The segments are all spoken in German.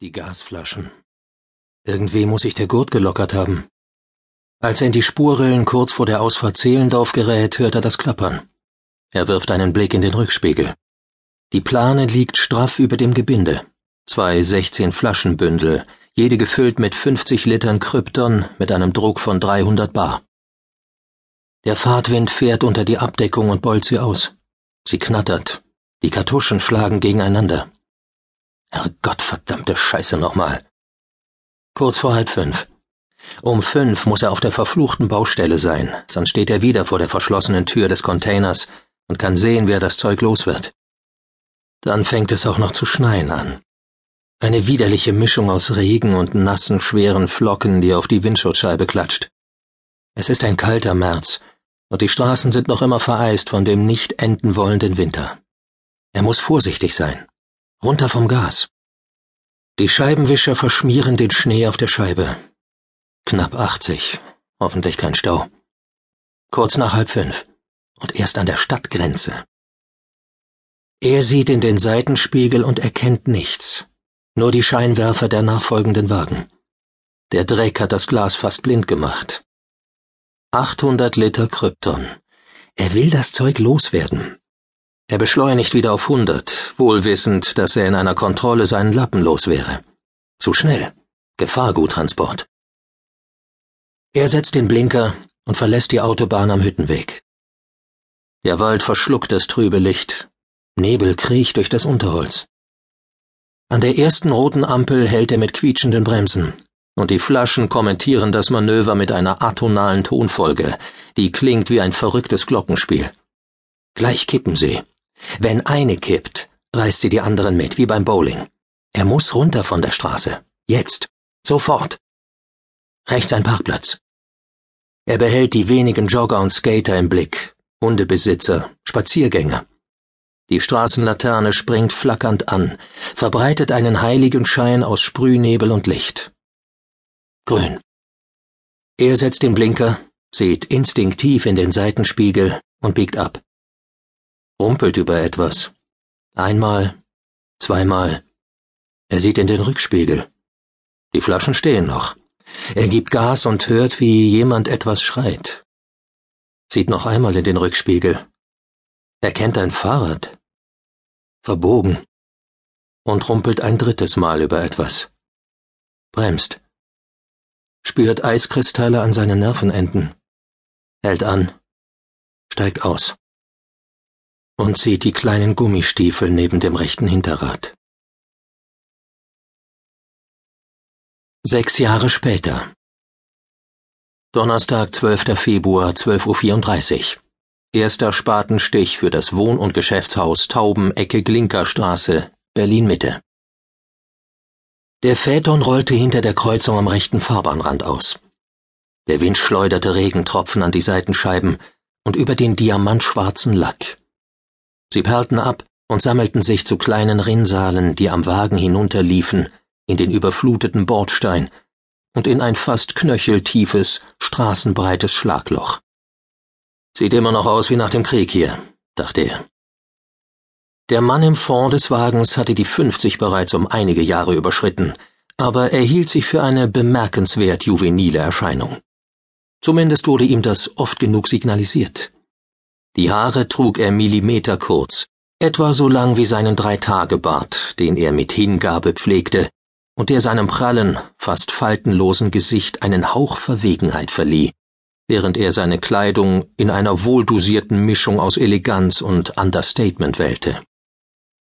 Die Gasflaschen. Irgendwie muss sich der Gurt gelockert haben. Als er in die Spurrillen kurz vor der Ausfahrt Zehlendorf gerät, hört er das Klappern. Er wirft einen Blick in den Rückspiegel. Die Plane liegt straff über dem Gebinde. Zwei 16 Flaschenbündel, jede gefüllt mit 50 Litern Krypton mit einem Druck von 300 Bar. Der Fahrtwind fährt unter die Abdeckung und beult sie aus. Sie knattert. Die Kartuschen schlagen gegeneinander. Herrgott, verdammte Scheiße nochmal. Kurz vor halb fünf. Um fünf muss er auf der verfluchten Baustelle sein, sonst steht er wieder vor der verschlossenen Tür des Containers und kann sehen, wer das Zeug los wird. Dann fängt es auch noch zu schneien an. Eine widerliche Mischung aus Regen und nassen, schweren Flocken, die auf die Windschutzscheibe klatscht. Es ist ein kalter März, und die Straßen sind noch immer vereist von dem nicht enden wollenden Winter. Er muss vorsichtig sein. Runter vom Gas. Die Scheibenwischer verschmieren den Schnee auf der Scheibe. Knapp 80. Hoffentlich kein Stau. Kurz nach halb fünf. Und erst an der Stadtgrenze. Er sieht in den Seitenspiegel und erkennt nichts. Nur die Scheinwerfer der nachfolgenden Wagen. Der Dreck hat das Glas fast blind gemacht. 800 Liter Krypton. Er will das Zeug loswerden. Er beschleunigt wieder auf hundert, wohlwissend, dass er in einer Kontrolle seinen Lappen los wäre. Zu schnell. Gefahrguttransport. Er setzt den Blinker und verlässt die Autobahn am Hüttenweg. Der Wald verschluckt das trübe Licht. Nebel kriecht durch das Unterholz. An der ersten roten Ampel hält er mit quietschenden Bremsen, und die Flaschen kommentieren das Manöver mit einer atonalen Tonfolge, die klingt wie ein verrücktes Glockenspiel. Gleich kippen sie. Wenn eine kippt, reißt sie die anderen mit, wie beim Bowling. Er muss runter von der Straße. Jetzt. Sofort. Rechts ein Parkplatz. Er behält die wenigen Jogger und Skater im Blick, Hundebesitzer, Spaziergänger. Die Straßenlaterne springt flackernd an, verbreitet einen heiligen Schein aus Sprühnebel und Licht. Grün. Er setzt den Blinker, sieht instinktiv in den Seitenspiegel und biegt ab rumpelt über etwas. Einmal, zweimal. Er sieht in den Rückspiegel. Die Flaschen stehen noch. Er gibt Gas und hört, wie jemand etwas schreit. Sieht noch einmal in den Rückspiegel. Er kennt ein Fahrrad. Verbogen. Und rumpelt ein drittes Mal über etwas. Bremst. Spürt Eiskristalle an seinen Nervenenden. Hält an. Steigt aus und sieht die kleinen Gummistiefel neben dem rechten Hinterrad. Sechs Jahre später. Donnerstag, 12. Februar, 12.34 Uhr. Erster Spatenstich für das Wohn- und Geschäftshaus Tauben, Ecke Glinkerstraße, Berlin-Mitte. Der Phaeton rollte hinter der Kreuzung am rechten Fahrbahnrand aus. Der Wind schleuderte Regentropfen an die Seitenscheiben und über den diamantschwarzen Lack. Sie perlten ab und sammelten sich zu kleinen Rinnsalen, die am Wagen hinunterliefen, in den überfluteten Bordstein und in ein fast knöcheltiefes, straßenbreites Schlagloch. Sieht immer noch aus wie nach dem Krieg hier, dachte er. Der Mann im Fond des Wagens hatte die 50 bereits um einige Jahre überschritten, aber er hielt sich für eine bemerkenswert juvenile Erscheinung. Zumindest wurde ihm das oft genug signalisiert. Die Haare trug er millimeterkurz, etwa so lang wie seinen Dreitagebart, den er mit Hingabe pflegte und der seinem prallen, fast faltenlosen Gesicht einen Hauch Verwegenheit verlieh, während er seine Kleidung in einer wohldosierten Mischung aus Eleganz und Understatement wählte.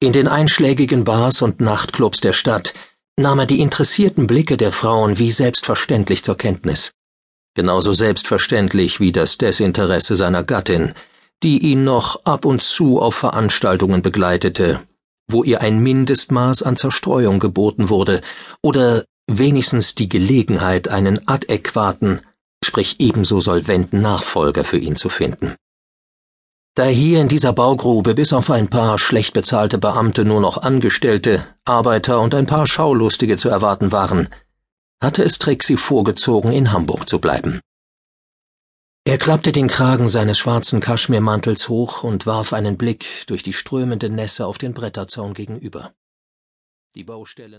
In den einschlägigen Bars und Nachtclubs der Stadt nahm er die interessierten Blicke der Frauen wie selbstverständlich zur Kenntnis. Genauso selbstverständlich wie das Desinteresse seiner Gattin, die ihn noch ab und zu auf Veranstaltungen begleitete, wo ihr ein Mindestmaß an Zerstreuung geboten wurde oder wenigstens die Gelegenheit, einen adäquaten, sprich ebenso solventen Nachfolger für ihn zu finden. Da hier in dieser Baugrube bis auf ein paar schlecht bezahlte Beamte nur noch Angestellte, Arbeiter und ein paar Schaulustige zu erwarten waren, hatte es Trixie vorgezogen, in Hamburg zu bleiben. Er klappte den Kragen seines schwarzen Kaschmirmantels hoch und warf einen Blick durch die strömende Nässe auf den Bretterzaun gegenüber. Die Baustelle